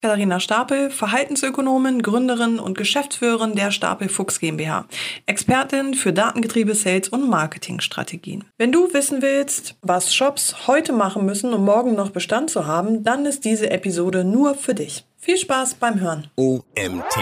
Katharina Stapel, Verhaltensökonomin, Gründerin und Geschäftsführerin der Stapel Fuchs GmbH. Expertin für Datengetriebe, Sales und Marketingstrategien. Wenn du wissen willst, was Shops heute machen müssen, um morgen noch Bestand zu haben, dann ist diese Episode nur für dich. Viel Spaß beim Hören. OMT.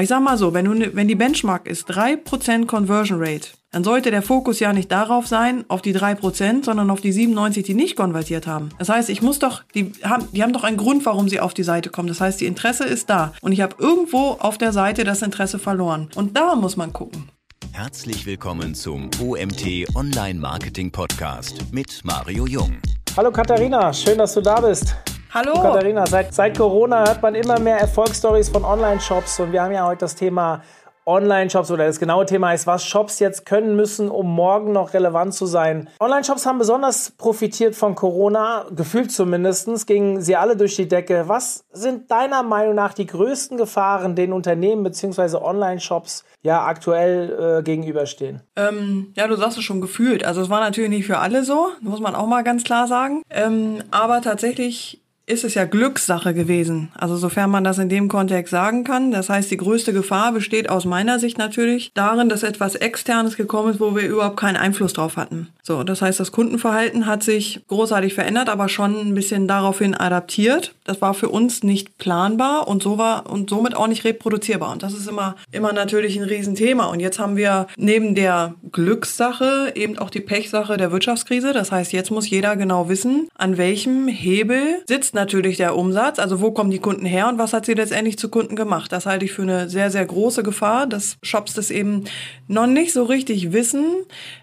Ich sag mal so, wenn, du, wenn die Benchmark ist 3% Conversion Rate, dann sollte der Fokus ja nicht darauf sein, auf die 3%, sondern auf die 97, die nicht konvertiert haben. Das heißt, ich muss doch, die haben, die haben doch einen Grund, warum sie auf die Seite kommen. Das heißt, die Interesse ist da. Und ich habe irgendwo auf der Seite das Interesse verloren. Und da muss man gucken. Herzlich willkommen zum OMT Online Marketing Podcast mit Mario Jung. Hallo Katharina, schön, dass du da bist. Hallo. Katharina, seit, seit Corona hört man immer mehr Erfolgsstories von Online-Shops und wir haben ja heute das Thema Online-Shops oder das genaue Thema ist, was Shops jetzt können müssen, um morgen noch relevant zu sein. Online-Shops haben besonders profitiert von Corona, gefühlt zumindest, gingen sie alle durch die Decke. Was sind deiner Meinung nach die größten Gefahren, den Unternehmen bzw. Online-Shops ja aktuell äh, gegenüberstehen? Ähm, ja, du sagst es schon gefühlt. Also es war natürlich nicht für alle so, muss man auch mal ganz klar sagen. Ähm, aber tatsächlich ist es ja Glückssache gewesen. Also sofern man das in dem Kontext sagen kann. Das heißt, die größte Gefahr besteht aus meiner Sicht natürlich darin, dass etwas Externes gekommen ist, wo wir überhaupt keinen Einfluss drauf hatten. So, das heißt, das Kundenverhalten hat sich großartig verändert, aber schon ein bisschen daraufhin adaptiert. Das war für uns nicht planbar und so war und somit auch nicht reproduzierbar. Und das ist immer, immer natürlich ein Riesenthema. Und jetzt haben wir neben der Glückssache eben auch die Pechsache der Wirtschaftskrise. Das heißt, jetzt muss jeder genau wissen, an welchem Hebel sitzt natürlich der Umsatz. Also wo kommen die Kunden her und was hat sie letztendlich zu Kunden gemacht? Das halte ich für eine sehr, sehr große Gefahr, dass Shops das eben noch nicht so richtig wissen.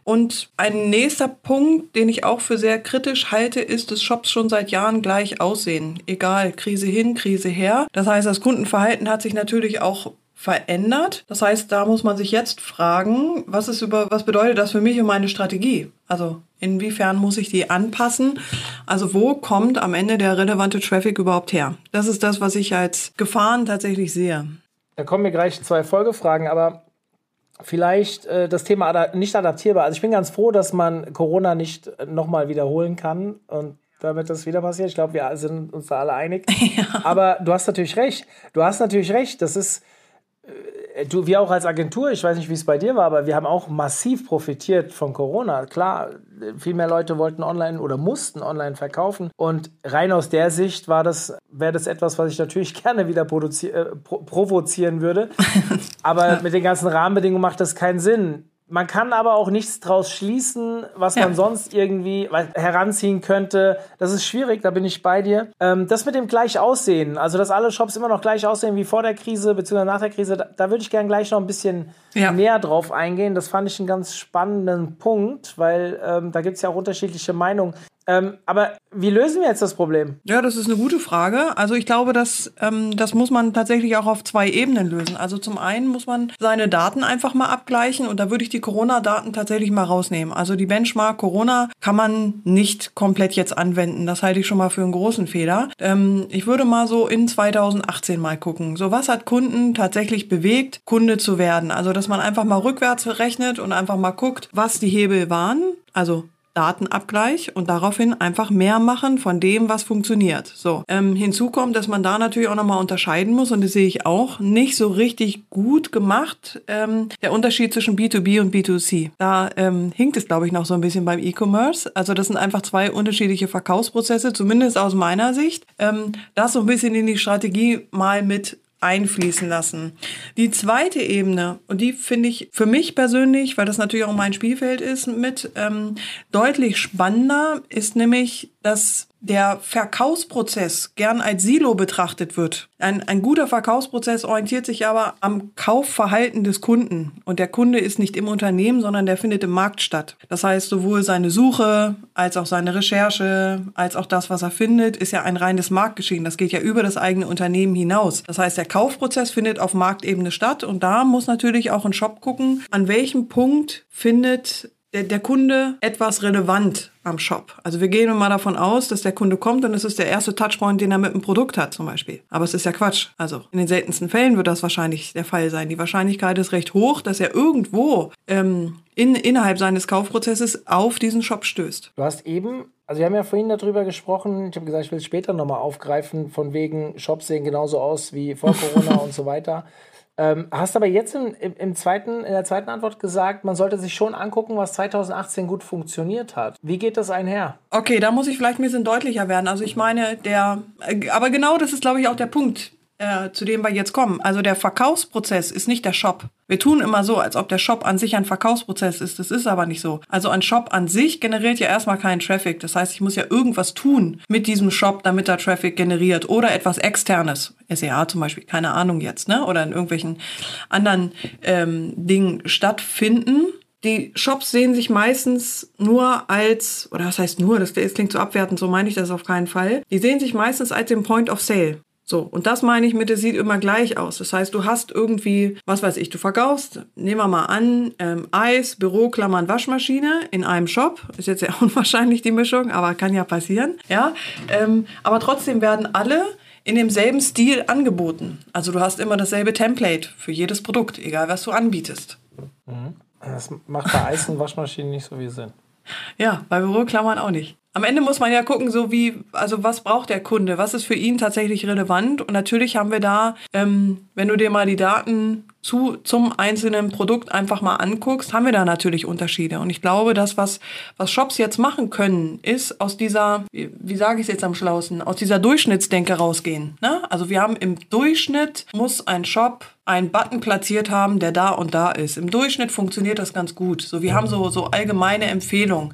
Und ein nächster Punkt, den ich auch für sehr kritisch halte, ist, dass Shops schon seit Jahren gleich aussehen. Egal, Krise hin, Krise her. Das heißt, das Kundenverhalten hat sich natürlich auch verändert. Das heißt, da muss man sich jetzt fragen, was ist über, was bedeutet das für mich und meine Strategie? Also inwiefern muss ich die anpassen? Also wo kommt am Ende der relevante Traffic überhaupt her? Das ist das, was ich als Gefahren tatsächlich sehe. Da kommen mir gleich zwei Folgefragen, aber vielleicht äh, das Thema ad nicht adaptierbar. Also ich bin ganz froh, dass man Corona nicht nochmal wiederholen kann und damit das wieder passiert. Ich glaube, wir sind uns da alle einig. Ja. Aber du hast natürlich recht. Du hast natürlich recht. Das ist du, wir auch als Agentur, ich weiß nicht, wie es bei dir war, aber wir haben auch massiv profitiert von Corona. Klar, viel mehr Leute wollten online oder mussten online verkaufen. Und rein aus der Sicht war das, wäre das etwas, was ich natürlich gerne wieder äh, provozieren würde. aber mit den ganzen Rahmenbedingungen macht das keinen Sinn. Man kann aber auch nichts draus schließen, was ja. man sonst irgendwie heranziehen könnte. Das ist schwierig, da bin ich bei dir. Ähm, das mit dem gleich aussehen, also dass alle Shops immer noch gleich aussehen wie vor der Krise bzw. nach der Krise, da, da würde ich gerne gleich noch ein bisschen ja. näher drauf eingehen. Das fand ich einen ganz spannenden Punkt, weil ähm, da gibt es ja auch unterschiedliche Meinungen. Ähm, aber wie lösen wir jetzt das Problem? Ja, das ist eine gute Frage. Also ich glaube, dass, ähm, das muss man tatsächlich auch auf zwei Ebenen lösen. Also zum einen muss man seine Daten einfach mal abgleichen und da würde ich die Corona-Daten tatsächlich mal rausnehmen. Also die Benchmark Corona kann man nicht komplett jetzt anwenden. Das halte ich schon mal für einen großen Fehler. Ähm, ich würde mal so in 2018 mal gucken. So was hat Kunden tatsächlich bewegt, Kunde zu werden? Also dass man einfach mal rückwärts rechnet und einfach mal guckt, was die Hebel waren. Also Datenabgleich und daraufhin einfach mehr machen von dem, was funktioniert. So, ähm, hinzu kommt, dass man da natürlich auch nochmal unterscheiden muss und das sehe ich auch nicht so richtig gut gemacht, ähm, der Unterschied zwischen B2B und B2C. Da ähm, hinkt es, glaube ich, noch so ein bisschen beim E-Commerce. Also das sind einfach zwei unterschiedliche Verkaufsprozesse, zumindest aus meiner Sicht. Ähm, das so ein bisschen in die Strategie mal mit einfließen lassen. Die zweite Ebene, und die finde ich für mich persönlich, weil das natürlich auch mein Spielfeld ist, mit ähm, deutlich spannender, ist nämlich, dass der Verkaufsprozess gern als Silo betrachtet wird. Ein, ein guter Verkaufsprozess orientiert sich aber am Kaufverhalten des Kunden. Und der Kunde ist nicht im Unternehmen, sondern der findet im Markt statt. Das heißt, sowohl seine Suche als auch seine Recherche, als auch das, was er findet, ist ja ein reines Marktgeschehen. Das geht ja über das eigene Unternehmen hinaus. Das heißt, der Kaufprozess findet auf Marktebene statt. Und da muss natürlich auch ein Shop gucken, an welchem Punkt findet der, der Kunde etwas relevant am Shop. Also wir gehen mal davon aus, dass der Kunde kommt und es ist der erste Touchpoint, den er mit dem Produkt hat zum Beispiel. Aber es ist ja Quatsch. Also in den seltensten Fällen wird das wahrscheinlich der Fall sein. Die Wahrscheinlichkeit ist recht hoch, dass er irgendwo ähm, in, innerhalb seines Kaufprozesses auf diesen Shop stößt. Du hast eben Also wir haben ja vorhin darüber gesprochen, ich habe gesagt, ich will es später nochmal aufgreifen, von wegen Shops sehen genauso aus wie vor Corona und so weiter. Ähm, hast aber jetzt im, im, zweiten, in der zweiten Antwort gesagt, man sollte sich schon angucken, was 2018 gut funktioniert hat. Wie geht das einher? Okay, da muss ich vielleicht ein bisschen deutlicher werden. Also ich meine, der, äh, aber genau das ist, glaube ich, auch der Punkt äh, zu dem wir jetzt kommen. Also der Verkaufsprozess ist nicht der Shop. Wir tun immer so, als ob der Shop an sich ein Verkaufsprozess ist. Das ist aber nicht so. Also ein Shop an sich generiert ja erstmal keinen Traffic. Das heißt, ich muss ja irgendwas tun mit diesem Shop, damit er Traffic generiert. Oder etwas externes. SEA zum Beispiel, keine Ahnung jetzt, ne? Oder in irgendwelchen anderen ähm, Dingen stattfinden. Die Shops sehen sich meistens nur als, oder was heißt nur, das, das klingt so abwertend, so meine ich das auf keinen Fall. Die sehen sich meistens als den Point of Sale. So, und das meine ich mit, es sieht immer gleich aus. Das heißt, du hast irgendwie, was weiß ich, du verkaufst, nehmen wir mal an, ähm, Eis, Büroklammern, Waschmaschine in einem Shop. Ist jetzt ja unwahrscheinlich die Mischung, aber kann ja passieren. Ja, ähm, aber trotzdem werden alle in demselben Stil angeboten. Also du hast immer dasselbe Template für jedes Produkt, egal was du anbietest. Mhm. Das macht bei Eis und Waschmaschinen nicht so viel Sinn. Ja, bei Büroklammern auch nicht. Am Ende muss man ja gucken, so wie, also was braucht der Kunde, was ist für ihn tatsächlich relevant. Und natürlich haben wir da, ähm, wenn du dir mal die Daten zu, zum einzelnen Produkt einfach mal anguckst, haben wir da natürlich Unterschiede. Und ich glaube, das, was, was Shops jetzt machen können, ist aus dieser, wie, wie sage ich es jetzt am schlausten, aus dieser Durchschnittsdenke rausgehen. Ne? Also wir haben im Durchschnitt, muss ein Shop einen Button platziert haben, der da und da ist. Im Durchschnitt funktioniert das ganz gut. So, wir haben so, so allgemeine Empfehlungen.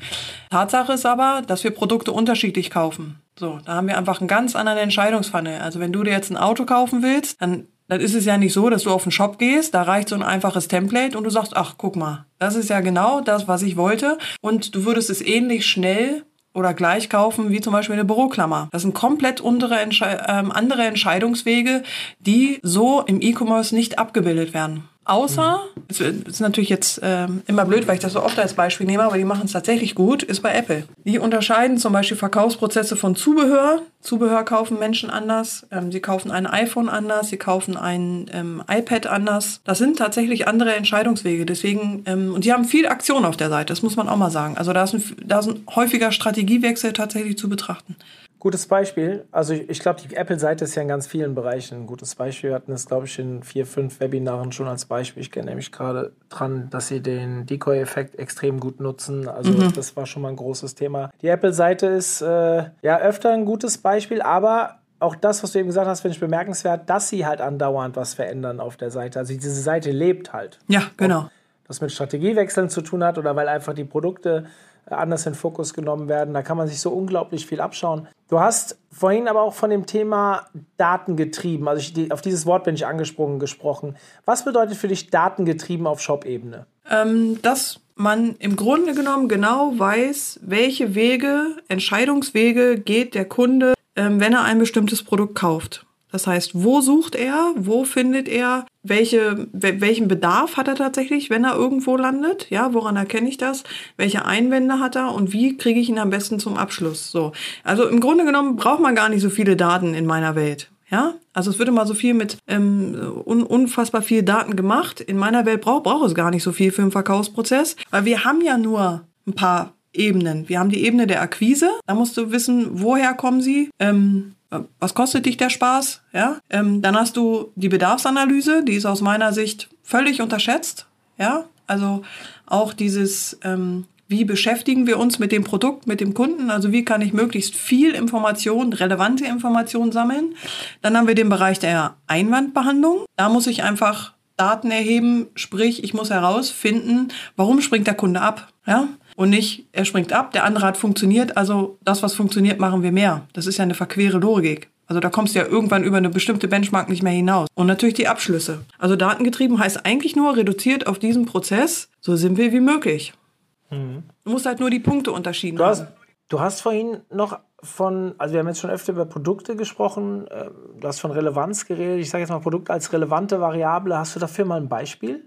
Tatsache ist aber, dass wir Produkte unterschiedlich kaufen. So, da haben wir einfach einen ganz anderen Entscheidungsfunnel. Also wenn du dir jetzt ein Auto kaufen willst, dann, dann ist es ja nicht so, dass du auf den Shop gehst, da reicht so ein einfaches Template und du sagst, ach, guck mal, das ist ja genau das, was ich wollte. Und du würdest es ähnlich schnell oder gleich kaufen wie zum Beispiel eine Büroklammer. Das sind komplett andere, Entsche ähm, andere Entscheidungswege, die so im E-Commerce nicht abgebildet werden. Außer, es ist natürlich jetzt äh, immer blöd, weil ich das so oft als Beispiel nehme, aber die machen es tatsächlich gut, ist bei Apple. Die unterscheiden zum Beispiel Verkaufsprozesse von Zubehör. Zubehör kaufen Menschen anders. Ähm, sie kaufen ein iPhone anders, sie kaufen ein ähm, iPad anders. Das sind tatsächlich andere Entscheidungswege. Deswegen, ähm, und die haben viel Aktion auf der Seite, das muss man auch mal sagen. Also da ist ein, da ist ein häufiger Strategiewechsel tatsächlich zu betrachten. Gutes Beispiel. Also ich, ich glaube, die Apple-Seite ist ja in ganz vielen Bereichen ein gutes Beispiel. Wir hatten es, glaube ich, in vier, fünf Webinaren schon als Beispiel. Ich kenne nämlich gerade dran, dass sie den Decoy-Effekt extrem gut nutzen. Also mhm. das war schon mal ein großes Thema. Die Apple-Seite ist äh, ja öfter ein gutes Beispiel, aber auch das, was du eben gesagt hast, finde ich bemerkenswert, dass sie halt andauernd was verändern auf der Seite. Also diese Seite lebt halt. Ja, genau. Ob das mit Strategiewechseln zu tun hat oder weil einfach die Produkte anders in Fokus genommen werden. Da kann man sich so unglaublich viel abschauen. Du hast vorhin aber auch von dem Thema datengetrieben, also ich, auf dieses Wort bin ich angesprungen, gesprochen. Was bedeutet für dich datengetrieben auf Shop-Ebene? Ähm, dass man im Grunde genommen genau weiß, welche Wege, Entscheidungswege geht der Kunde, ähm, wenn er ein bestimmtes Produkt kauft. Das heißt, wo sucht er, wo findet er, welche, welchen Bedarf hat er tatsächlich, wenn er irgendwo landet? Ja, woran erkenne ich das? Welche Einwände hat er und wie kriege ich ihn am besten zum Abschluss? So. Also im Grunde genommen braucht man gar nicht so viele Daten in meiner Welt. Ja, also es wird immer so viel mit ähm, un unfassbar viel Daten gemacht. In meiner Welt braucht braucht es gar nicht so viel für den Verkaufsprozess, weil wir haben ja nur ein paar Ebenen. Wir haben die Ebene der Akquise. Da musst du wissen, woher kommen sie. Ähm, was kostet dich der Spaß? Ja, ähm, dann hast du die Bedarfsanalyse, die ist aus meiner Sicht völlig unterschätzt. Ja, also auch dieses, ähm, wie beschäftigen wir uns mit dem Produkt, mit dem Kunden? Also wie kann ich möglichst viel Information, relevante Information sammeln? Dann haben wir den Bereich der Einwandbehandlung. Da muss ich einfach Daten erheben, sprich, ich muss herausfinden, warum springt der Kunde ab? Ja, und nicht, er springt ab, der andere hat funktioniert, also das, was funktioniert, machen wir mehr. Das ist ja eine verquere Logik. Also da kommst du ja irgendwann über eine bestimmte Benchmark nicht mehr hinaus. Und natürlich die Abschlüsse. Also datengetrieben heißt eigentlich nur reduziert auf diesen Prozess, so simpel wie möglich. Mhm. Du musst halt nur die Punkte unterschieden du hast, Du hast vorhin noch von, also wir haben jetzt schon öfter über Produkte gesprochen, ähm, du hast von Relevanz geredet. Ich sage jetzt mal Produkt als relevante Variable. Hast du dafür mal ein Beispiel?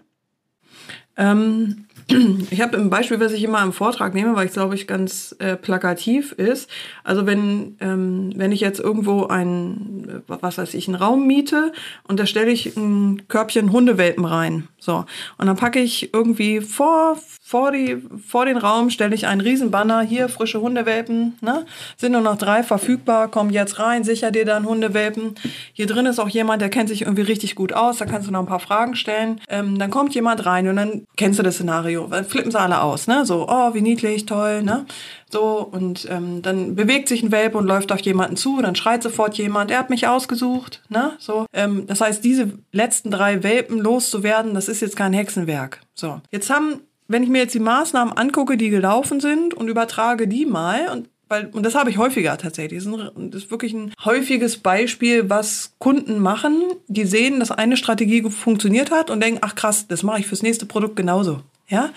Ähm, ich habe ein Beispiel, was ich immer im Vortrag nehme, weil ich glaube ich ganz äh, plakativ ist. Also wenn, ähm, wenn ich jetzt irgendwo ein, ähm, was weiß ich, einen Raum miete und da stelle ich ein Körbchen Hundewelpen rein. So. Und dann packe ich irgendwie vor, vor, die, vor den Raum, stelle ich einen Riesenbanner, hier frische Hundewelpen, ne? Sind nur noch drei verfügbar, komm jetzt rein, sicher dir dann Hundewelpen. Hier drin ist auch jemand, der kennt sich irgendwie richtig gut aus, da kannst du noch ein paar Fragen stellen. Ähm, dann kommt jemand rein und dann kennst du das Szenario, weil flippen sie alle aus, ne? So, oh, wie niedlich, toll, ne? So, und ähm, dann bewegt sich ein Welpe und läuft auf jemanden zu, dann schreit sofort jemand, er hat mich ausgesucht, ne? So, ähm, das heißt, diese letzten drei Welpen loszuwerden, das ist jetzt kein Hexenwerk. So, jetzt haben, wenn ich mir jetzt die Maßnahmen angucke, die gelaufen sind und übertrage die mal und weil, und das habe ich häufiger tatsächlich. Das ist, das ist wirklich ein häufiges Beispiel, was Kunden machen. Die sehen, dass eine Strategie funktioniert hat und denken, ach krass, das mache ich fürs nächste Produkt genauso. Ja,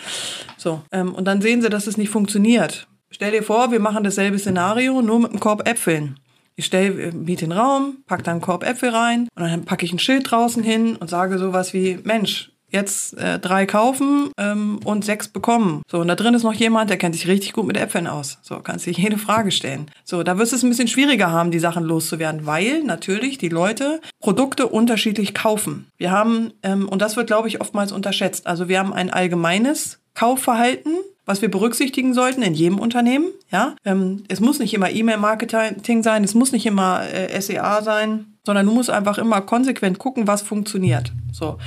so. Ähm, und dann sehen sie, dass es nicht funktioniert. Stell dir vor, wir machen dasselbe Szenario, nur mit einem Korb Äpfeln. Ich stelle, miete den Raum, pack da einen Korb Äpfel rein und dann packe ich ein Schild draußen hin und sage sowas wie, Mensch, jetzt äh, drei kaufen ähm, und sechs bekommen. So, und da drin ist noch jemand, der kennt sich richtig gut mit Äpfeln aus. So, kannst dich jede Frage stellen. So, da wirst du es ein bisschen schwieriger haben, die Sachen loszuwerden, weil natürlich die Leute Produkte unterschiedlich kaufen. Wir haben, ähm, und das wird, glaube ich, oftmals unterschätzt. Also wir haben ein allgemeines Kaufverhalten, was wir berücksichtigen sollten in jedem Unternehmen. Ja, ähm, es muss nicht immer E-Mail-Marketing sein, es muss nicht immer äh, SEA sein, sondern du musst einfach immer konsequent gucken, was funktioniert. So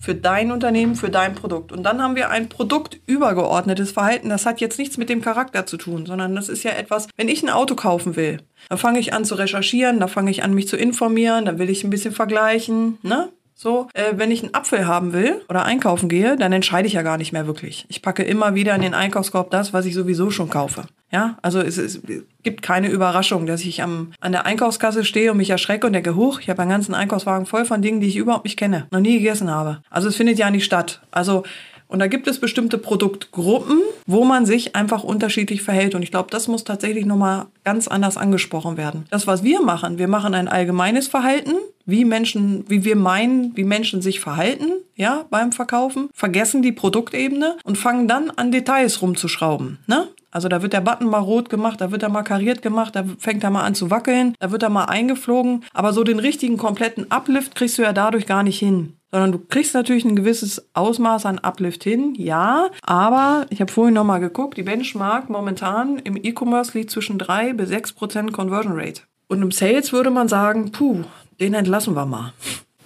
für dein Unternehmen, für dein Produkt. Und dann haben wir ein produktübergeordnetes Verhalten. Das hat jetzt nichts mit dem Charakter zu tun, sondern das ist ja etwas, wenn ich ein Auto kaufen will, dann fange ich an zu recherchieren, dann fange ich an, mich zu informieren, dann will ich ein bisschen vergleichen, ne? So, äh, wenn ich einen Apfel haben will oder einkaufen gehe, dann entscheide ich ja gar nicht mehr wirklich. Ich packe immer wieder in den Einkaufskorb das, was ich sowieso schon kaufe. Ja, also es, es gibt keine Überraschung, dass ich am, an der Einkaufskasse stehe und mich erschrecke und denke, huch, ich habe einen ganzen Einkaufswagen voll von Dingen, die ich überhaupt nicht kenne, noch nie gegessen habe. Also es findet ja nicht statt. Also und da gibt es bestimmte Produktgruppen, wo man sich einfach unterschiedlich verhält. Und ich glaube, das muss tatsächlich nochmal ganz anders angesprochen werden. Das, was wir machen, wir machen ein allgemeines Verhalten, wie Menschen, wie wir meinen, wie Menschen sich verhalten, ja, beim Verkaufen, vergessen die Produktebene und fangen dann an Details rumzuschrauben, ne? Also da wird der Button mal rot gemacht, da wird er mal kariert gemacht, da fängt er mal an zu wackeln, da wird er mal eingeflogen. Aber so den richtigen kompletten Uplift kriegst du ja dadurch gar nicht hin sondern du kriegst natürlich ein gewisses Ausmaß an Uplift hin, ja, aber ich habe vorhin nochmal geguckt, die Benchmark momentan im E-Commerce liegt zwischen 3 bis 6 Prozent Conversion Rate. Und im Sales würde man sagen, puh, den entlassen wir mal.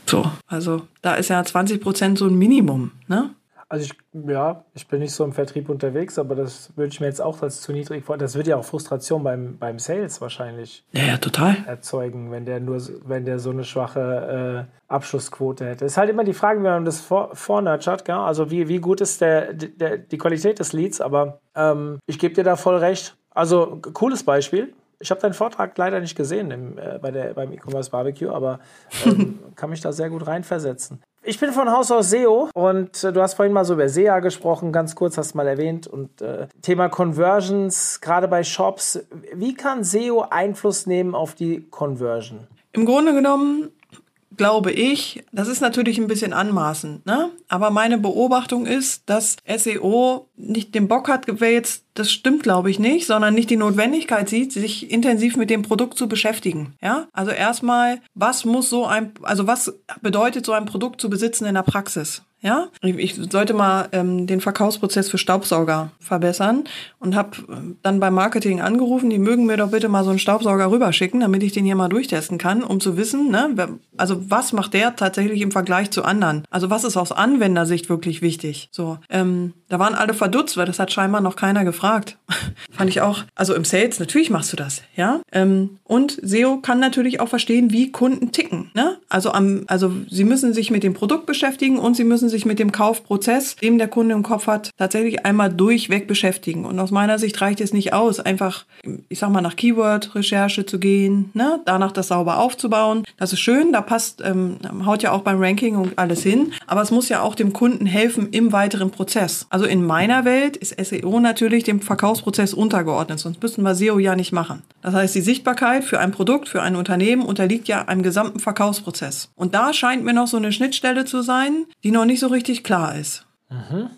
So, also da ist ja 20 Prozent so ein Minimum, ne? Also ich, ja, ich bin nicht so im Vertrieb unterwegs, aber das würde ich mir jetzt auch als zu niedrig vor. Das wird ja auch Frustration beim, beim Sales wahrscheinlich ja, ja, total. erzeugen, wenn der nur, wenn der so eine schwache äh, Abschlussquote hätte. Es ist halt immer die Frage, wie man das vor, vornurtured, gell? also wie, wie gut ist der, der, die Qualität des Leads, aber ähm, ich gebe dir da voll recht. Also cooles Beispiel. Ich habe deinen Vortrag leider nicht gesehen im, äh, bei der, beim E-Commerce Barbecue, aber ähm, kann mich da sehr gut reinversetzen. Ich bin von Haus aus SEO und äh, du hast vorhin mal so über SEA gesprochen, ganz kurz hast du mal erwähnt und äh, Thema Conversions, gerade bei Shops. Wie kann SEO Einfluss nehmen auf die Conversion? Im Grunde genommen glaube ich, das ist natürlich ein bisschen anmaßend, ne? Aber meine Beobachtung ist, dass SEO nicht den Bock hat, wer jetzt das stimmt, glaube ich, nicht, sondern nicht die Notwendigkeit sieht, sich intensiv mit dem Produkt zu beschäftigen. Ja, also erstmal, was muss so ein, also was bedeutet so ein Produkt zu besitzen in der Praxis? Ja, ich sollte mal ähm, den Verkaufsprozess für Staubsauger verbessern und habe ähm, dann beim Marketing angerufen, die mögen mir doch bitte mal so einen Staubsauger rüberschicken, damit ich den hier mal durchtesten kann, um zu wissen, ne, also was macht der tatsächlich im Vergleich zu anderen? Also was ist aus Anwendersicht wirklich wichtig? So, ähm, da waren alle verdutzt, weil das hat scheinbar noch keiner gefragt. Fand ich auch. Also im Sales, natürlich machst du das, ja. Ähm, und SEO kann natürlich auch verstehen, wie Kunden ticken. Ne? Also, am, also sie müssen sich mit dem Produkt beschäftigen und sie müssen sich mit dem Kaufprozess, den der Kunde im Kopf hat, tatsächlich einmal durchweg beschäftigen. Und aus meiner Sicht reicht es nicht aus, einfach, ich sag mal, nach Keyword-Recherche zu gehen, ne? danach das sauber aufzubauen. Das ist schön, da passt, ähm, haut ja auch beim Ranking und alles hin. Aber es muss ja auch dem Kunden helfen im weiteren Prozess. Also also in meiner Welt ist SEO natürlich dem Verkaufsprozess untergeordnet, sonst müssten wir SEO ja nicht machen. Das heißt, die Sichtbarkeit für ein Produkt, für ein Unternehmen unterliegt ja einem gesamten Verkaufsprozess. Und da scheint mir noch so eine Schnittstelle zu sein, die noch nicht so richtig klar ist. Mhm.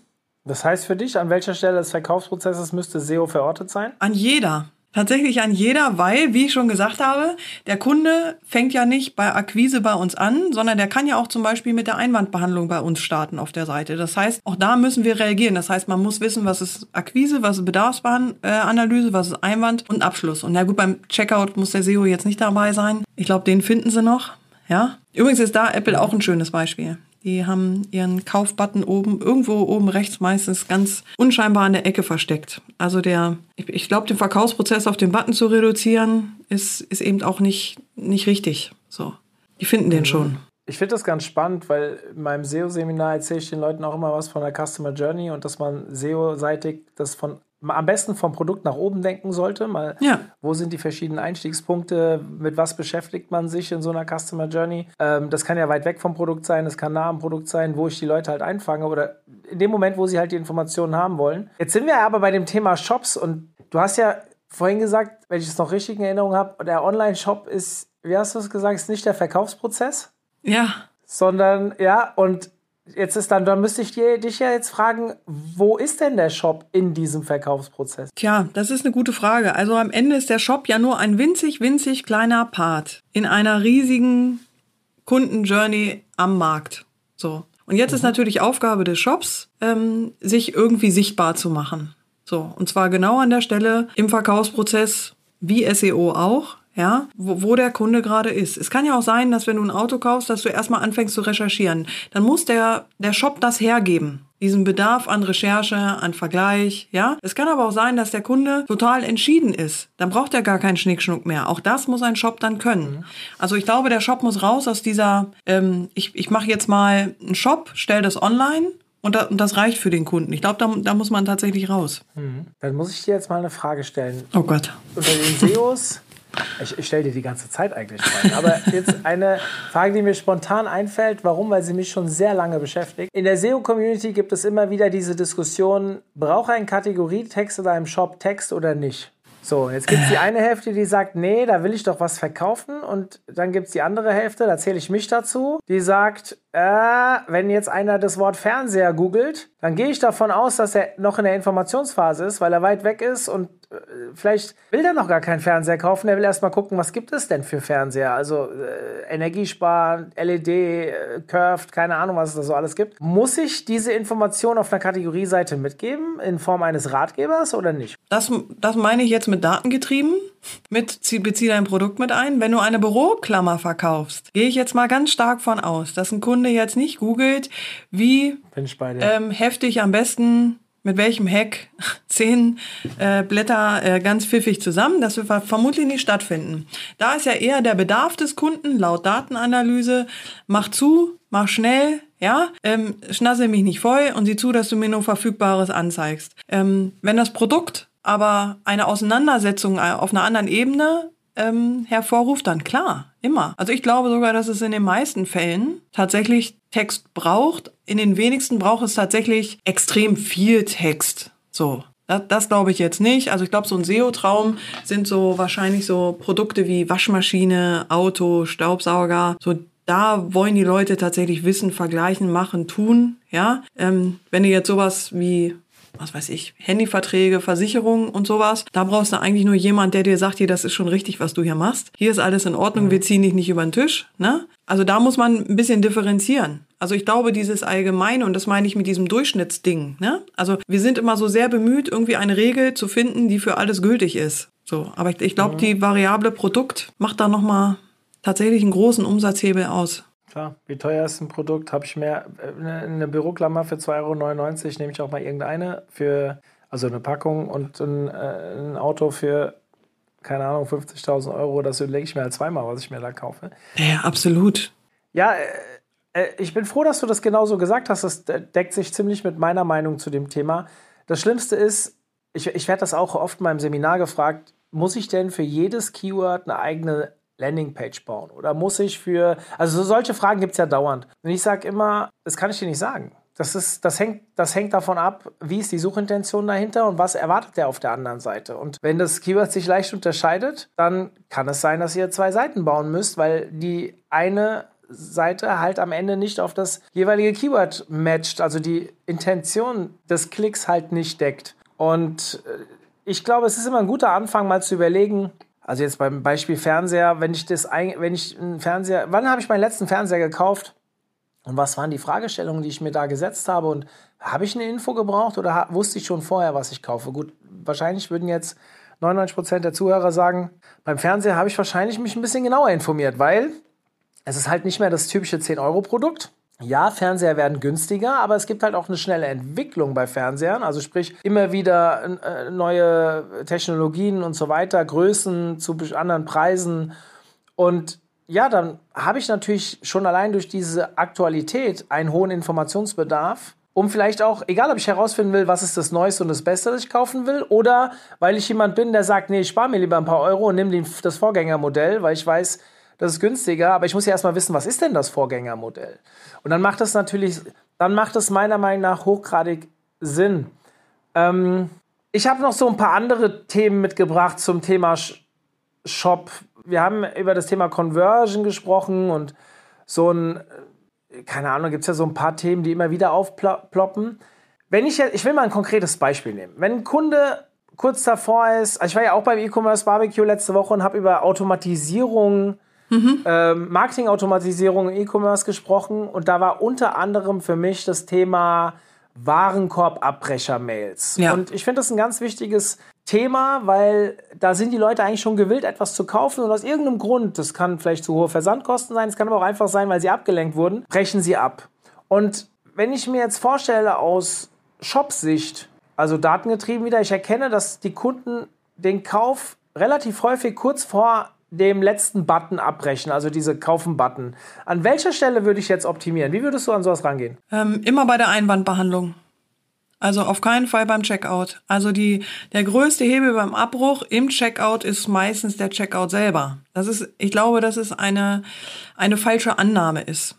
Das heißt für dich, an welcher Stelle des Verkaufsprozesses müsste SEO verortet sein? An jeder Tatsächlich an jeder, weil, wie ich schon gesagt habe, der Kunde fängt ja nicht bei Akquise bei uns an, sondern der kann ja auch zum Beispiel mit der Einwandbehandlung bei uns starten auf der Seite. Das heißt, auch da müssen wir reagieren. Das heißt, man muss wissen, was ist Akquise, was ist Bedarfsanalyse, was ist Einwand und Abschluss. Und na gut, beim Checkout muss der SEO jetzt nicht dabei sein. Ich glaube, den finden sie noch. Ja. Übrigens ist da Apple auch ein schönes Beispiel. Die haben ihren Kaufbutton oben, irgendwo oben rechts meistens ganz unscheinbar an der Ecke versteckt. Also der, ich, ich glaube, den Verkaufsprozess auf den Button zu reduzieren, ist, ist eben auch nicht, nicht richtig. So. Die finden den schon. Ich finde das ganz spannend, weil in meinem SEO-Seminar erzähle ich den Leuten auch immer was von der Customer Journey und dass man SEO-seitig das von am besten vom Produkt nach oben denken sollte. Mal, ja. wo sind die verschiedenen Einstiegspunkte? Mit was beschäftigt man sich in so einer Customer Journey? Ähm, das kann ja weit weg vom Produkt sein, das kann nah am Produkt sein, wo ich die Leute halt einfange oder in dem Moment, wo sie halt die Informationen haben wollen. Jetzt sind wir aber bei dem Thema Shops und du hast ja vorhin gesagt, wenn ich es noch richtig in Erinnerung habe, der Online-Shop ist, wie hast du es gesagt, ist nicht der Verkaufsprozess? Ja. Sondern, ja, und Jetzt ist dann, dann müsste ich dir, dich ja jetzt fragen, wo ist denn der Shop in diesem Verkaufsprozess? Tja, das ist eine gute Frage. Also am Ende ist der Shop ja nur ein winzig, winzig kleiner Part in einer riesigen Kundenjourney am Markt. So. Und jetzt mhm. ist natürlich Aufgabe des Shops, ähm, sich irgendwie sichtbar zu machen. So. Und zwar genau an der Stelle im Verkaufsprozess, wie SEO auch, ja, wo, wo der Kunde gerade ist. Es kann ja auch sein, dass wenn du ein Auto kaufst, dass du erstmal anfängst zu recherchieren. Dann muss der, der Shop das hergeben. Diesen Bedarf an Recherche, an Vergleich, ja. Es kann aber auch sein, dass der Kunde total entschieden ist. Dann braucht er gar keinen Schnickschnuck mehr. Auch das muss ein Shop dann können. Mhm. Also ich glaube, der Shop muss raus aus dieser, ähm, ich, ich mache jetzt mal einen Shop, stell das online und, da, und, das reicht für den Kunden. Ich glaube, da, da, muss man tatsächlich raus. Mhm. Dann muss ich dir jetzt mal eine Frage stellen. Oh Gott. Unter den SEOs ich, ich stelle dir die ganze Zeit eigentlich Fragen. Aber jetzt eine Frage, die mir spontan einfällt. Warum? Weil sie mich schon sehr lange beschäftigt. In der SEO-Community gibt es immer wieder diese Diskussion, braucht ein Kategorietext oder einem Shop Text oder nicht? So, jetzt gibt es die eine Hälfte, die sagt, nee, da will ich doch was verkaufen. Und dann gibt es die andere Hälfte, da zähle ich mich dazu, die sagt, äh, wenn jetzt einer das Wort Fernseher googelt, dann gehe ich davon aus, dass er noch in der Informationsphase ist, weil er weit weg ist und äh, vielleicht will er noch gar keinen Fernseher kaufen. Er will erstmal gucken, was gibt es denn für Fernseher? Also äh, Energiesparen, LED, äh, Curved, keine Ahnung, was es da so alles gibt. Muss ich diese Information auf einer Kategorieseite mitgeben in Form eines Ratgebers oder nicht? Das, das meine ich jetzt mit datengetrieben. Mit, bezieh dein Produkt mit ein. Wenn du eine Büroklammer verkaufst, gehe ich jetzt mal ganz stark von aus, dass ein Kunde jetzt nicht googelt, wie ähm, heftig am besten mit welchem Heck zehn äh, Blätter äh, ganz pfiffig zusammen. Das wird vermutlich nicht stattfinden. Da ist ja eher der Bedarf des Kunden laut Datenanalyse. Mach zu, mach schnell, ja, ähm, schnasse mich nicht voll und sieh zu, dass du mir nur Verfügbares anzeigst. Ähm, wenn das Produkt aber eine Auseinandersetzung äh, auf einer anderen Ebene ähm, hervorruft, dann klar, immer. Also ich glaube sogar, dass es in den meisten Fällen tatsächlich Text braucht. In den wenigsten braucht es tatsächlich extrem viel Text. So. Das, das glaube ich jetzt nicht. Also ich glaube, so ein SEO-Traum sind so wahrscheinlich so Produkte wie Waschmaschine, Auto, Staubsauger, so da wollen die Leute tatsächlich wissen, vergleichen, machen, tun. Ja, ähm, wenn du jetzt sowas wie was weiß ich, Handyverträge, Versicherungen und sowas. Da brauchst du eigentlich nur jemand, der dir sagt, hier, das ist schon richtig, was du hier machst. Hier ist alles in Ordnung, wir ziehen dich nicht über den Tisch. Ne? Also da muss man ein bisschen differenzieren. Also ich glaube, dieses Allgemeine, und das meine ich mit diesem Durchschnittsding, ne? Also wir sind immer so sehr bemüht, irgendwie eine Regel zu finden, die für alles gültig ist. So, aber ich, ich glaube, die Variable Produkt macht da nochmal tatsächlich einen großen Umsatzhebel aus. Klar, wie teuer ist ein Produkt? Habe ich mehr, äh, eine Büroklammer für 2,99 Euro, nehme ich auch mal irgendeine für, also eine Packung und ein, äh, ein Auto für, keine Ahnung, 50.000 Euro. Das überlege ich mir halt zweimal, was ich mir da kaufe. Ja, absolut. Ja, äh, ich bin froh, dass du das genauso gesagt hast. Das deckt sich ziemlich mit meiner Meinung zu dem Thema. Das Schlimmste ist, ich, ich werde das auch oft in meinem Seminar gefragt, muss ich denn für jedes Keyword eine eigene Landingpage bauen? Oder muss ich für, also solche Fragen gibt es ja dauernd. Und ich sage immer, das kann ich dir nicht sagen. Das, ist, das, hängt, das hängt davon ab, wie ist die Suchintention dahinter und was erwartet der auf der anderen Seite. Und wenn das Keyword sich leicht unterscheidet, dann kann es sein, dass ihr zwei Seiten bauen müsst, weil die eine Seite halt am Ende nicht auf das jeweilige Keyword matcht, also die Intention des Klicks halt nicht deckt. Und äh, ich glaube, es ist immer ein guter Anfang, mal zu überlegen, also jetzt beim Beispiel Fernseher, wenn ich das, wenn ich einen Fernseher, wann habe ich meinen letzten Fernseher gekauft? Und was waren die Fragestellungen, die ich mir da gesetzt habe? Und habe ich eine Info gebraucht oder wusste ich schon vorher, was ich kaufe? Gut, wahrscheinlich würden jetzt 99 Prozent der Zuhörer sagen, beim Fernseher habe ich wahrscheinlich mich ein bisschen genauer informiert, weil es ist halt nicht mehr das typische 10-Euro-Produkt. Ja, Fernseher werden günstiger, aber es gibt halt auch eine schnelle Entwicklung bei Fernsehern. Also sprich, immer wieder äh, neue Technologien und so weiter, Größen zu anderen Preisen. Und ja, dann habe ich natürlich schon allein durch diese Aktualität einen hohen Informationsbedarf um vielleicht auch, egal ob ich herausfinden will, was ist das Neueste und das Beste, das ich kaufen will, oder weil ich jemand bin, der sagt, nee, ich spare mir lieber ein paar Euro und nehme das Vorgängermodell, weil ich weiß, das ist günstiger, aber ich muss ja erstmal wissen, was ist denn das Vorgängermodell? Und dann macht das natürlich, dann macht es meiner Meinung nach hochgradig Sinn. Ähm, ich habe noch so ein paar andere Themen mitgebracht zum Thema Shop. Wir haben über das Thema Conversion gesprochen und so ein keine Ahnung, gibt es ja so ein paar Themen, die immer wieder aufploppen. Wenn ich, ich will mal ein konkretes Beispiel nehmen. Wenn ein Kunde kurz davor ist, also ich war ja auch beim E-Commerce Barbecue letzte Woche und habe über Automatisierung, mhm. ähm, Marketing-Automatisierung im E-Commerce gesprochen und da war unter anderem für mich das Thema Warenkorbabbrecher-Mails. Ja. Und ich finde das ein ganz wichtiges Thema, weil da sind die Leute eigentlich schon gewillt, etwas zu kaufen und aus irgendeinem Grund, das kann vielleicht zu hohe Versandkosten sein, es kann aber auch einfach sein, weil sie abgelenkt wurden, brechen sie ab. Und wenn ich mir jetzt vorstelle aus Shop-Sicht, also datengetrieben wieder, ich erkenne, dass die Kunden den Kauf relativ häufig kurz vor dem letzten Button abbrechen, also diese Kaufen-Button. An welcher Stelle würde ich jetzt optimieren? Wie würdest du an sowas rangehen? Ähm, immer bei der Einwandbehandlung. Also auf keinen Fall beim Checkout. Also die, der größte Hebel beim Abbruch im Checkout ist meistens der Checkout selber. Das ist, ich glaube, dass es eine, eine falsche Annahme ist.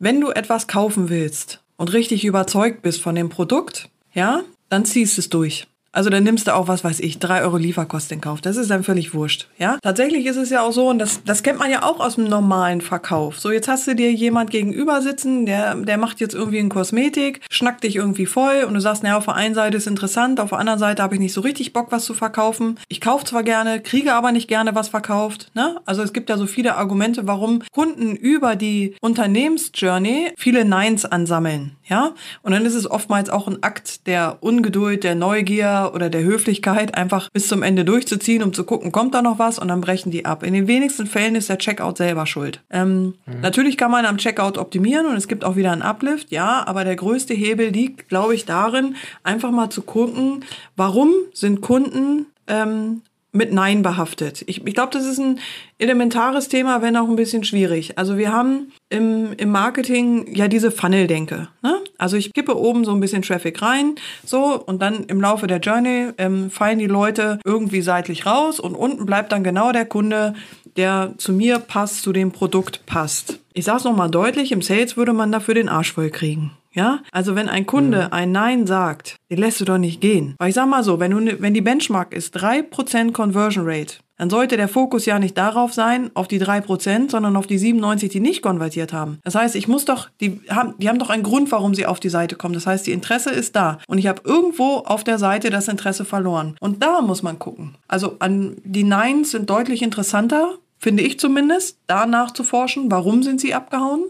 Wenn du etwas kaufen willst und richtig überzeugt bist von dem Produkt, ja, dann ziehst es durch. Also dann nimmst du auch, was weiß ich, drei Euro Lieferkosten in Kauf. Das ist dann völlig wurscht. Ja, tatsächlich ist es ja auch so, und das, das kennt man ja auch aus dem normalen Verkauf. So, jetzt hast du dir jemand gegenüber sitzen, der, der macht jetzt irgendwie eine Kosmetik, schnackt dich irgendwie voll und du sagst, naja, auf der einen Seite ist interessant, auf der anderen Seite habe ich nicht so richtig Bock, was zu verkaufen. Ich kaufe zwar gerne, kriege aber nicht gerne was verkauft. Ne? Also es gibt ja so viele Argumente, warum Kunden über die Unternehmensjourney viele Neins ansammeln. Ja, und dann ist es oftmals auch ein Akt der Ungeduld, der Neugier oder der Höflichkeit, einfach bis zum Ende durchzuziehen, um zu gucken, kommt da noch was und dann brechen die ab. In den wenigsten Fällen ist der Checkout selber schuld. Ähm, mhm. Natürlich kann man am Checkout optimieren und es gibt auch wieder einen Uplift, ja, aber der größte Hebel liegt, glaube ich, darin, einfach mal zu gucken, warum sind Kunden ähm, mit Nein behaftet. Ich, ich glaube, das ist ein elementares Thema, wenn auch ein bisschen schwierig. Also wir haben im, im Marketing ja diese Funnel-Denke. Ne? Also ich kippe oben so ein bisschen Traffic rein, so und dann im Laufe der Journey ähm, fallen die Leute irgendwie seitlich raus und unten bleibt dann genau der Kunde, der zu mir passt, zu dem Produkt passt. Ich sage es nochmal deutlich, im Sales würde man dafür den Arsch voll kriegen. Ja, also wenn ein Kunde mhm. ein Nein sagt, den lässt du doch nicht gehen. Weil ich sag mal so, wenn, du, ne, wenn die Benchmark ist 3% Conversion Rate, dann sollte der Fokus ja nicht darauf sein, auf die 3%, sondern auf die 97, die nicht konvertiert haben. Das heißt, ich muss doch, die haben, die haben doch einen Grund, warum sie auf die Seite kommen. Das heißt, die Interesse ist da. Und ich habe irgendwo auf der Seite das Interesse verloren. Und da muss man gucken. Also an, die Neins sind deutlich interessanter, finde ich zumindest, da nachzuforschen, warum sind sie abgehauen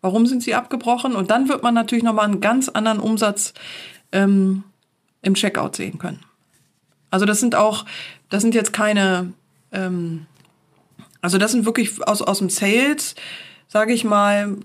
warum sind sie abgebrochen und dann wird man natürlich nochmal einen ganz anderen Umsatz ähm, im Checkout sehen können. Also das sind auch, das sind jetzt keine, ähm, also das sind wirklich aus, aus dem Sales, sage ich mal,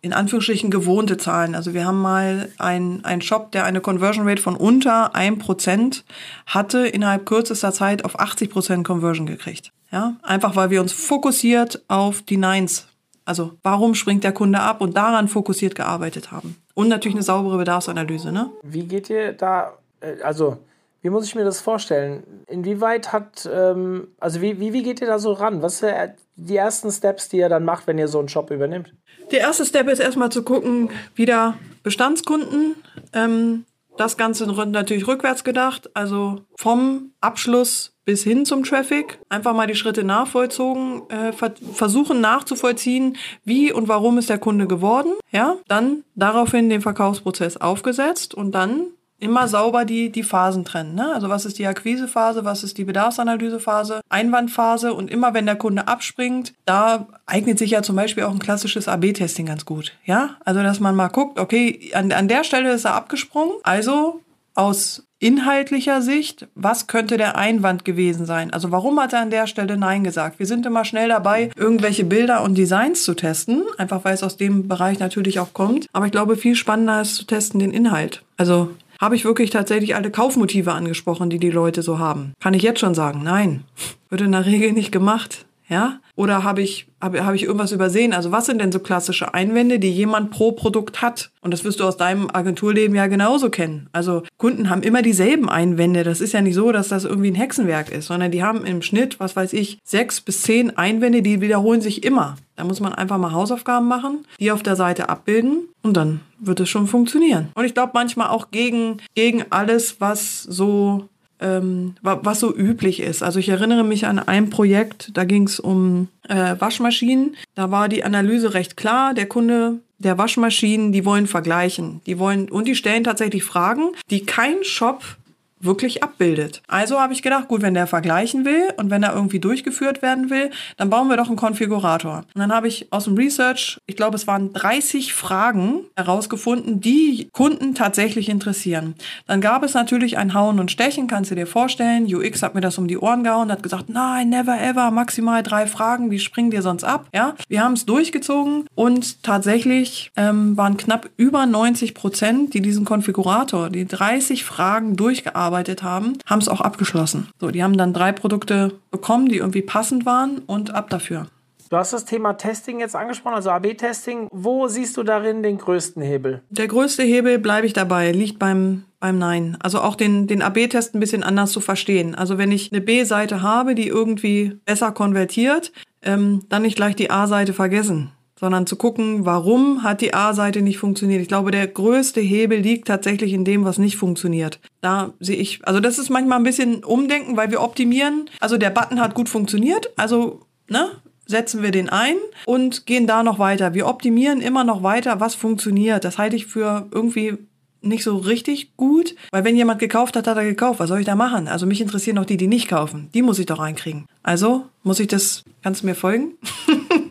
in Anführungsstrichen gewohnte Zahlen. Also wir haben mal einen Shop, der eine Conversion Rate von unter 1% hatte, innerhalb kürzester Zeit auf 80% Conversion gekriegt. Ja, einfach weil wir uns fokussiert auf die Nines also warum springt der Kunde ab und daran fokussiert gearbeitet haben. Und natürlich eine saubere Bedarfsanalyse. Ne? Wie geht ihr da, äh, also wie muss ich mir das vorstellen? Inwieweit hat, ähm, also wie, wie, wie geht ihr da so ran? Was sind die ersten Steps, die ihr dann macht, wenn ihr so einen Shop übernimmt? Der erste Step ist erstmal zu gucken, wieder Bestandskunden. Ähm, das Ganze natürlich rückwärts gedacht, also vom Abschluss bis hin zum Traffic. Einfach mal die Schritte nachvollzogen, äh, versuchen nachzuvollziehen, wie und warum ist der Kunde geworden. Ja, dann daraufhin den Verkaufsprozess aufgesetzt und dann immer sauber die, die Phasen trennen. Ne? Also was ist die Akquisephase, was ist die Bedarfsanalysephase, Einwandphase und immer wenn der Kunde abspringt, da eignet sich ja zum Beispiel auch ein klassisches AB-Testing ganz gut. Ja, also dass man mal guckt, okay, an, an der Stelle ist er abgesprungen, also aus inhaltlicher Sicht, was könnte der Einwand gewesen sein? Also warum hat er an der Stelle Nein gesagt? Wir sind immer schnell dabei, irgendwelche Bilder und Designs zu testen, einfach weil es aus dem Bereich natürlich auch kommt. Aber ich glaube, viel spannender ist zu testen den Inhalt. Also habe ich wirklich tatsächlich alle Kaufmotive angesprochen, die die Leute so haben? Kann ich jetzt schon sagen, nein. Wird in der Regel nicht gemacht. Ja? Oder habe ich, habe, habe ich irgendwas übersehen? Also was sind denn so klassische Einwände, die jemand pro Produkt hat? Und das wirst du aus deinem Agenturleben ja genauso kennen. Also Kunden haben immer dieselben Einwände. Das ist ja nicht so, dass das irgendwie ein Hexenwerk ist, sondern die haben im Schnitt, was weiß ich, sechs bis zehn Einwände, die wiederholen sich immer. Da muss man einfach mal Hausaufgaben machen, die auf der Seite abbilden und dann wird es schon funktionieren. Und ich glaube manchmal auch gegen, gegen alles, was so ähm, was so üblich ist. Also ich erinnere mich an ein Projekt, da ging es um äh, Waschmaschinen. Da war die Analyse recht klar. Der Kunde der Waschmaschinen, die wollen vergleichen. Die wollen, und die stellen tatsächlich Fragen, die kein Shop wirklich abbildet. Also habe ich gedacht, gut, wenn der vergleichen will und wenn er irgendwie durchgeführt werden will, dann bauen wir doch einen Konfigurator. Und dann habe ich aus dem Research, ich glaube, es waren 30 Fragen herausgefunden, die Kunden tatsächlich interessieren. Dann gab es natürlich ein Hauen und Stechen, kannst du dir vorstellen. UX hat mir das um die Ohren gehauen, hat gesagt, nein, never ever, maximal drei Fragen, die springen dir sonst ab. Ja, wir haben es durchgezogen und tatsächlich ähm, waren knapp über 90 Prozent, die diesen Konfigurator, die 30 Fragen durchgearbeitet gearbeitet haben, haben es auch abgeschlossen. So, die haben dann drei Produkte bekommen, die irgendwie passend waren und ab dafür. Du hast das Thema Testing jetzt angesprochen, also AB-Testing. Wo siehst du darin den größten Hebel? Der größte Hebel, bleibe ich dabei, liegt beim, beim Nein. Also auch den, den AB-Test ein bisschen anders zu verstehen. Also wenn ich eine B-Seite habe, die irgendwie besser konvertiert, ähm, dann nicht gleich die A-Seite vergessen sondern zu gucken, warum hat die A-Seite nicht funktioniert. Ich glaube, der größte Hebel liegt tatsächlich in dem, was nicht funktioniert. Da sehe ich, also das ist manchmal ein bisschen Umdenken, weil wir optimieren. Also der Button hat gut funktioniert, also ne, setzen wir den ein und gehen da noch weiter. Wir optimieren immer noch weiter, was funktioniert. Das halte ich für irgendwie nicht so richtig gut, weil wenn jemand gekauft hat, hat er gekauft. Was soll ich da machen? Also mich interessieren noch die, die nicht kaufen. Die muss ich doch reinkriegen. Also muss ich das, kannst du mir folgen?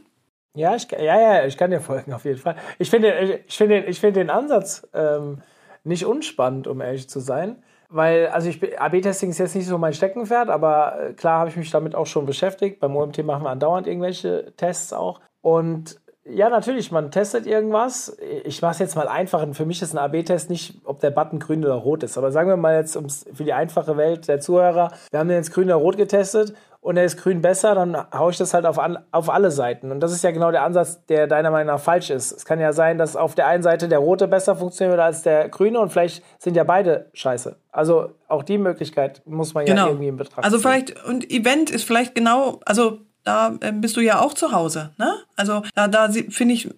Ja, ich, ja, ja, ich kann dir folgen, auf jeden Fall. Ich finde, ich finde, ich finde den Ansatz ähm, nicht unspannend, um ehrlich zu sein. Weil, also ich AB-Testing ist jetzt nicht so mein Steckenpferd, aber äh, klar habe ich mich damit auch schon beschäftigt. Beim OMT machen wir andauernd irgendwelche Tests auch. Und ja, natürlich, man testet irgendwas. Ich mache es jetzt mal einfach. Für mich ist ein AB-Test nicht, ob der Button grün oder rot ist. Aber sagen wir mal jetzt für die einfache Welt der Zuhörer, wir haben den jetzt grün oder rot getestet und er ist grün besser, dann haue ich das halt auf, an, auf alle Seiten. Und das ist ja genau der Ansatz, der deiner Meinung nach falsch ist. Es kann ja sein, dass auf der einen Seite der rote besser funktioniert als der grüne und vielleicht sind ja beide scheiße. Also auch die Möglichkeit muss man genau. ja irgendwie in Betracht Also vielleicht, und Event ist vielleicht genau, also da äh, bist du ja auch zu Hause. Ne? Also da, da finde ich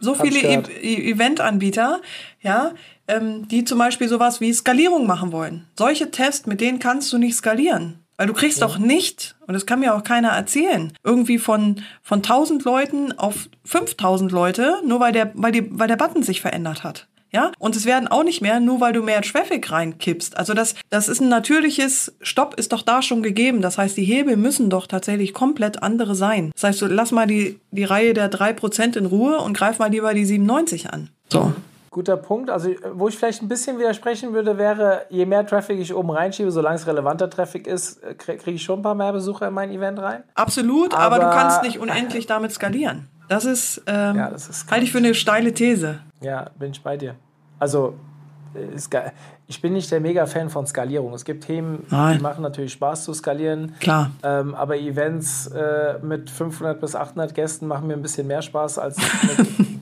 so viele e e Eventanbieter, ja, ähm, die zum Beispiel sowas wie Skalierung machen wollen. Solche Tests, mit denen kannst du nicht skalieren. Weil du kriegst ja. doch nicht, und das kann mir auch keiner erzählen, irgendwie von, von 1000 Leuten auf 5000 Leute, nur weil der, weil, die, weil der Button sich verändert hat. Ja, und es werden auch nicht mehr, nur weil du mehr Traffic reinkippst. Also das, das ist ein natürliches Stopp, ist doch da schon gegeben. Das heißt, die Hebel müssen doch tatsächlich komplett andere sein. Das heißt, du lass mal die, die Reihe der 3% in Ruhe und greif mal lieber die 97 an. So. Guter Punkt. Also, wo ich vielleicht ein bisschen widersprechen würde, wäre, je mehr Traffic ich oben reinschiebe, solange es relevanter Traffic ist, äh, kriege ich schon ein paar mehr Besucher in mein Event rein. Absolut, aber, aber du kannst nicht unendlich damit skalieren. Das ist, ähm, ja, das ist halte ich für eine steile These. Ja, bin ich bei dir. Also, äh, ich bin nicht der Mega-Fan von Skalierung. Es gibt Themen, Nein. die machen natürlich Spaß zu skalieren. Klar. Ähm, aber Events äh, mit 500 bis 800 Gästen machen mir ein bisschen mehr Spaß als mit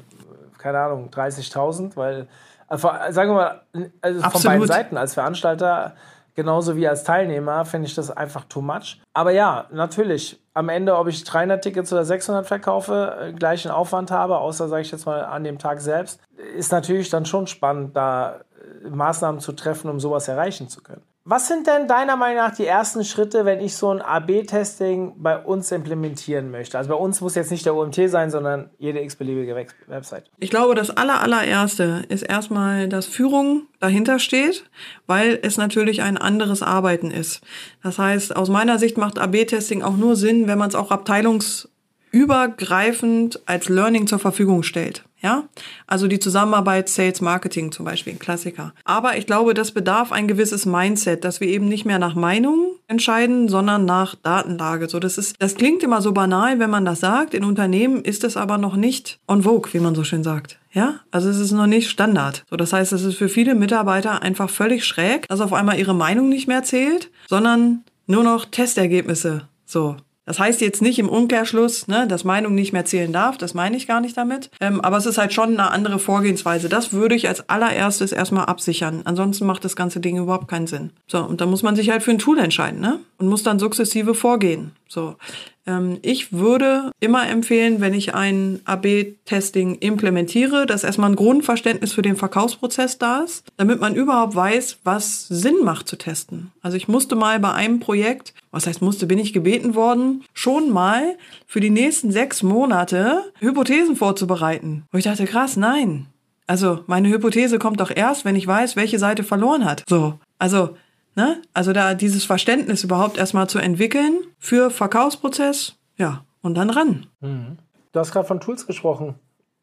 keine Ahnung, 30.000, weil, also, sagen wir mal, also von beiden Seiten, als Veranstalter genauso wie als Teilnehmer, finde ich das einfach too much. Aber ja, natürlich, am Ende, ob ich 300 Tickets oder 600 verkaufe, äh, gleichen Aufwand habe, außer, sage ich jetzt mal, an dem Tag selbst, ist natürlich dann schon spannend, da äh, Maßnahmen zu treffen, um sowas erreichen zu können. Was sind denn deiner Meinung nach die ersten Schritte, wenn ich so ein AB-Testing bei uns implementieren möchte? Also bei uns muss jetzt nicht der OMT sein, sondern jede x-beliebige Website. Ich glaube, das aller, allererste ist erstmal, dass Führung dahinter steht, weil es natürlich ein anderes Arbeiten ist. Das heißt, aus meiner Sicht macht AB-Testing auch nur Sinn, wenn man es auch abteilungsübergreifend als Learning zur Verfügung stellt. Ja, also die Zusammenarbeit Sales Marketing zum Beispiel, ein Klassiker. Aber ich glaube, das bedarf ein gewisses Mindset, dass wir eben nicht mehr nach Meinung entscheiden, sondern nach Datenlage. So, das ist, das klingt immer so banal, wenn man das sagt. In Unternehmen ist es aber noch nicht on vogue, wie man so schön sagt. Ja, also es ist noch nicht Standard. So, das heißt, es ist für viele Mitarbeiter einfach völlig schräg, dass auf einmal ihre Meinung nicht mehr zählt, sondern nur noch Testergebnisse. So, das heißt jetzt nicht im Umkehrschluss, ne, dass Meinung nicht mehr zählen darf, das meine ich gar nicht damit. Ähm, aber es ist halt schon eine andere Vorgehensweise. Das würde ich als allererstes erstmal absichern. Ansonsten macht das ganze Ding überhaupt keinen Sinn. So, und da muss man sich halt für ein Tool entscheiden, ne? Und muss dann sukzessive vorgehen. So. Ähm, ich würde immer empfehlen, wenn ich ein AB-Testing implementiere, dass erstmal ein Grundverständnis für den Verkaufsprozess da ist, damit man überhaupt weiß, was Sinn macht zu testen. Also ich musste mal bei einem Projekt, was heißt musste, bin ich gebeten worden, schon mal für die nächsten sechs Monate Hypothesen vorzubereiten. Wo ich dachte, krass, nein. Also meine Hypothese kommt doch erst, wenn ich weiß, welche Seite verloren hat. So. Also Ne? Also da dieses Verständnis überhaupt erstmal zu entwickeln für Verkaufsprozess, ja, und dann ran. Mhm. Du hast gerade von Tools gesprochen.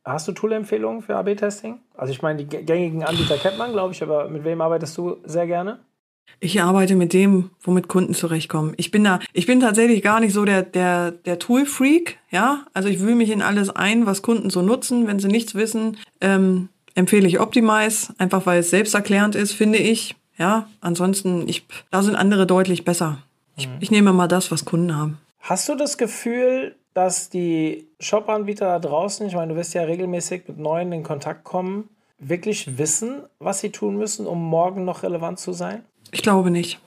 Hast du Tool-Empfehlungen für AB-Testing? Also ich meine, die gängigen Anbieter kennt man, glaube ich, aber mit wem arbeitest du sehr gerne? Ich arbeite mit dem, womit Kunden zurechtkommen. Ich bin da, ich bin tatsächlich gar nicht so der, der, der Tool-Freak, ja. Also ich wühle mich in alles ein, was Kunden so nutzen. Wenn sie nichts wissen, ähm, empfehle ich Optimize, einfach weil es selbsterklärend ist, finde ich. Ja, ansonsten, ich, da sind andere deutlich besser. Ich, mhm. ich nehme mal das, was Kunden haben. Hast du das Gefühl, dass die Shop-Anbieter da draußen, ich meine, du wirst ja regelmäßig mit neuen in Kontakt kommen, wirklich wissen, was sie tun müssen, um morgen noch relevant zu sein? Ich glaube nicht.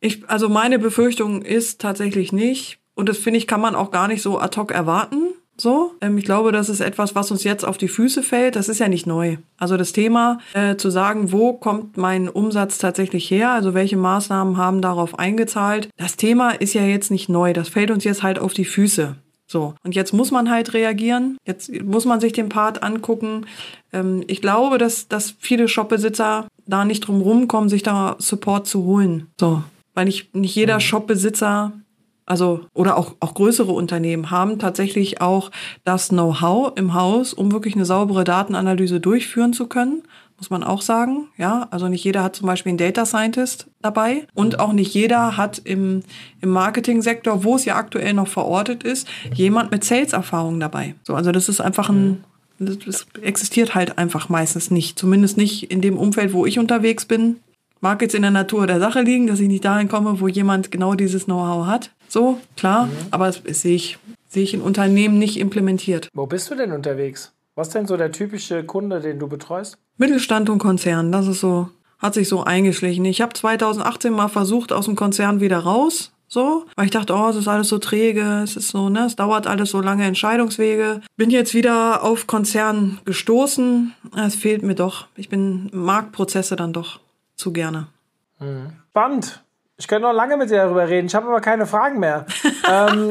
Ich, also meine Befürchtung ist tatsächlich nicht. Und das finde ich, kann man auch gar nicht so ad hoc erwarten. So, ähm, ich glaube, das ist etwas, was uns jetzt auf die Füße fällt. Das ist ja nicht neu. Also das Thema äh, zu sagen, wo kommt mein Umsatz tatsächlich her? Also welche Maßnahmen haben darauf eingezahlt? Das Thema ist ja jetzt nicht neu. Das fällt uns jetzt halt auf die Füße. So, und jetzt muss man halt reagieren. Jetzt muss man sich den Part angucken. Ähm, ich glaube, dass, dass viele Shopbesitzer da nicht drum rumkommen, sich da Support zu holen. So, weil nicht, nicht jeder mhm. Shopbesitzer also oder auch, auch größere Unternehmen haben tatsächlich auch das Know-how im Haus, um wirklich eine saubere Datenanalyse durchführen zu können. Muss man auch sagen, ja. Also nicht jeder hat zum Beispiel einen Data Scientist dabei und auch nicht jeder hat im, im Marketing-Sektor, wo es ja aktuell noch verortet ist, jemand mit Sales-Erfahrung dabei. So, also das ist einfach ein, das existiert halt einfach meistens nicht. Zumindest nicht in dem Umfeld, wo ich unterwegs bin. Mag jetzt in der Natur der Sache liegen, dass ich nicht dahin komme, wo jemand genau dieses Know-how hat. So, klar, mhm. aber das sehe ich, sehe ich in Unternehmen nicht implementiert. Wo bist du denn unterwegs? Was ist denn so der typische Kunde, den du betreust? Mittelstand und Konzern, das ist so, hat sich so eingeschlichen. Ich habe 2018 mal versucht, aus dem Konzern wieder raus, so, weil ich dachte, oh, es ist alles so träge, es ist so, ne, es dauert alles so lange Entscheidungswege. Bin jetzt wieder auf Konzern gestoßen. Es fehlt mir doch. Ich bin Marktprozesse dann doch zu gerne. Mhm. Spannend. Ich könnte noch lange mit dir darüber reden. Ich habe aber keine Fragen mehr. ähm,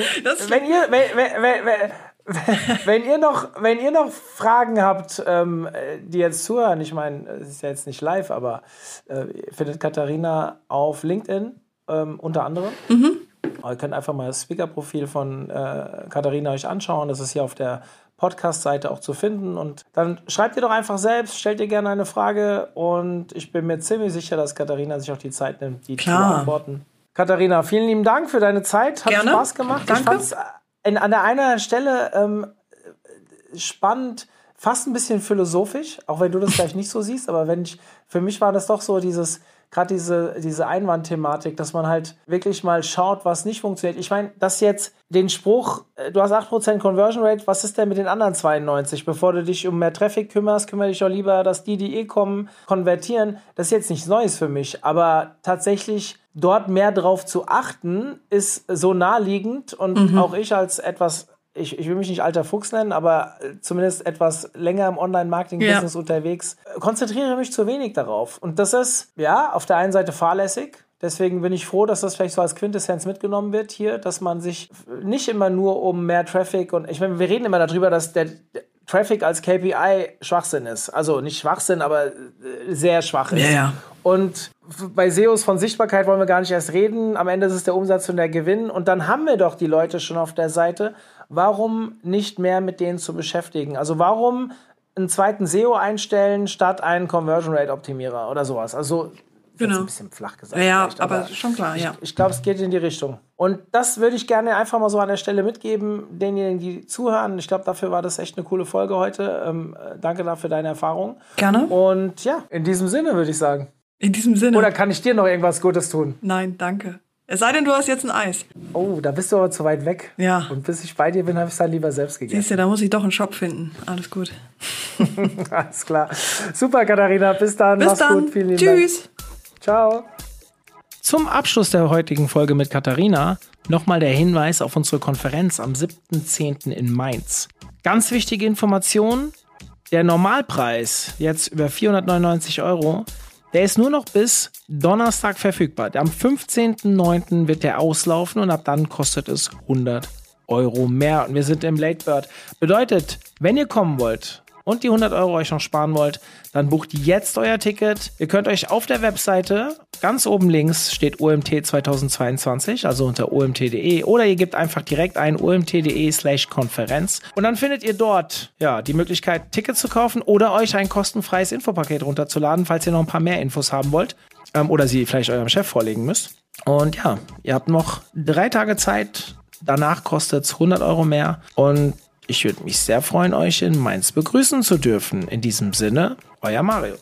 wenn ihr, wenn, wenn, wenn, wenn, ihr noch, wenn ihr noch Fragen habt, ähm, die jetzt zuhören, ich meine, es ist ja jetzt nicht live, aber äh, findet Katharina auf LinkedIn ähm, unter anderem. Mhm. Ihr könnt einfach mal das Speaker-Profil von äh, Katharina euch anschauen. Das ist hier auf der Podcast-Seite auch zu finden. Und dann schreibt ihr doch einfach selbst, stellt ihr gerne eine Frage und ich bin mir ziemlich sicher, dass Katharina sich auch die Zeit nimmt, die Klar. zu beantworten. Katharina, vielen lieben Dank für deine Zeit. Hat gerne. Spaß gemacht. Danke. Ich fand es an der einen Stelle ähm, spannend, fast ein bisschen philosophisch, auch wenn du das vielleicht nicht so siehst, aber wenn ich, für mich war das doch so dieses, gerade diese, diese Einwandthematik, dass man halt wirklich mal schaut, was nicht funktioniert. Ich meine, das jetzt den Spruch, äh, du hast 8% Conversion Rate, was ist denn mit den anderen 92? Bevor du dich um mehr Traffic kümmerst, kümmere dich doch lieber, dass die, die eh kommen, konvertieren. Das ist jetzt nichts Neues für mich, aber tatsächlich dort mehr drauf zu achten, ist so naheliegend und mhm. auch ich als etwas ich, ich will mich nicht alter Fuchs nennen, aber zumindest etwas länger im Online-Marketing-Business ja. unterwegs, konzentriere mich zu wenig darauf. Und das ist, ja, auf der einen Seite fahrlässig, Deswegen bin ich froh, dass das vielleicht so als Quintessenz mitgenommen wird hier, dass man sich nicht immer nur um mehr Traffic und ich meine, wir reden immer darüber, dass der Traffic als KPI Schwachsinn ist. Also nicht Schwachsinn, aber äh, sehr schwach ist. Ja, ja. Und bei SEOs von Sichtbarkeit wollen wir gar nicht erst reden. Am Ende ist es der Umsatz und der Gewinn. Und dann haben wir doch die Leute schon auf der Seite. Warum nicht mehr mit denen zu beschäftigen? Also warum einen zweiten SEO einstellen statt einen Conversion Rate Optimierer oder sowas? Also Genau. ein bisschen flach gesagt. Ja, vielleicht, aber schon klar, ich, ja. Ich glaube, es geht in die Richtung. Und das würde ich gerne einfach mal so an der Stelle mitgeben, denjenigen, die zuhören. Ich glaube, dafür war das echt eine coole Folge heute. Ähm, äh, danke dafür deine Erfahrung. Gerne. Und ja, in diesem Sinne würde ich sagen. In diesem Sinne. Oder kann ich dir noch irgendwas Gutes tun? Nein, danke. Es sei denn, du hast jetzt ein Eis. Oh, da bist du aber zu weit weg. Ja. Und bis ich bei dir bin, habe ich es dann lieber selbst gegessen. Siehst du, da muss ich doch einen Shop finden. Alles gut. Alles klar. Super, Katharina. Bis dann. Bis Mach's dann. gut. Vielen lieben Tschüss. Dank. Ciao. Zum Abschluss der heutigen Folge mit Katharina nochmal der Hinweis auf unsere Konferenz am 7.10. in Mainz. Ganz wichtige Information, der Normalpreis, jetzt über 499 Euro, der ist nur noch bis Donnerstag verfügbar. Am 15.09. wird der auslaufen und ab dann kostet es 100 Euro mehr. Und wir sind im Late Bird. Bedeutet, wenn ihr kommen wollt, und die 100 Euro euch noch sparen wollt, dann bucht jetzt euer Ticket. Ihr könnt euch auf der Webseite, ganz oben links steht OMT 2022, also unter omt.de oder ihr gebt einfach direkt ein omt.de slash Konferenz und dann findet ihr dort ja die Möglichkeit, Tickets zu kaufen oder euch ein kostenfreies Infopaket runterzuladen, falls ihr noch ein paar mehr Infos haben wollt ähm, oder sie vielleicht eurem Chef vorlegen müsst. Und ja, ihr habt noch drei Tage Zeit. Danach kostet es 100 Euro mehr und ich würde mich sehr freuen, euch in Mainz begrüßen zu dürfen. In diesem Sinne, euer Mario.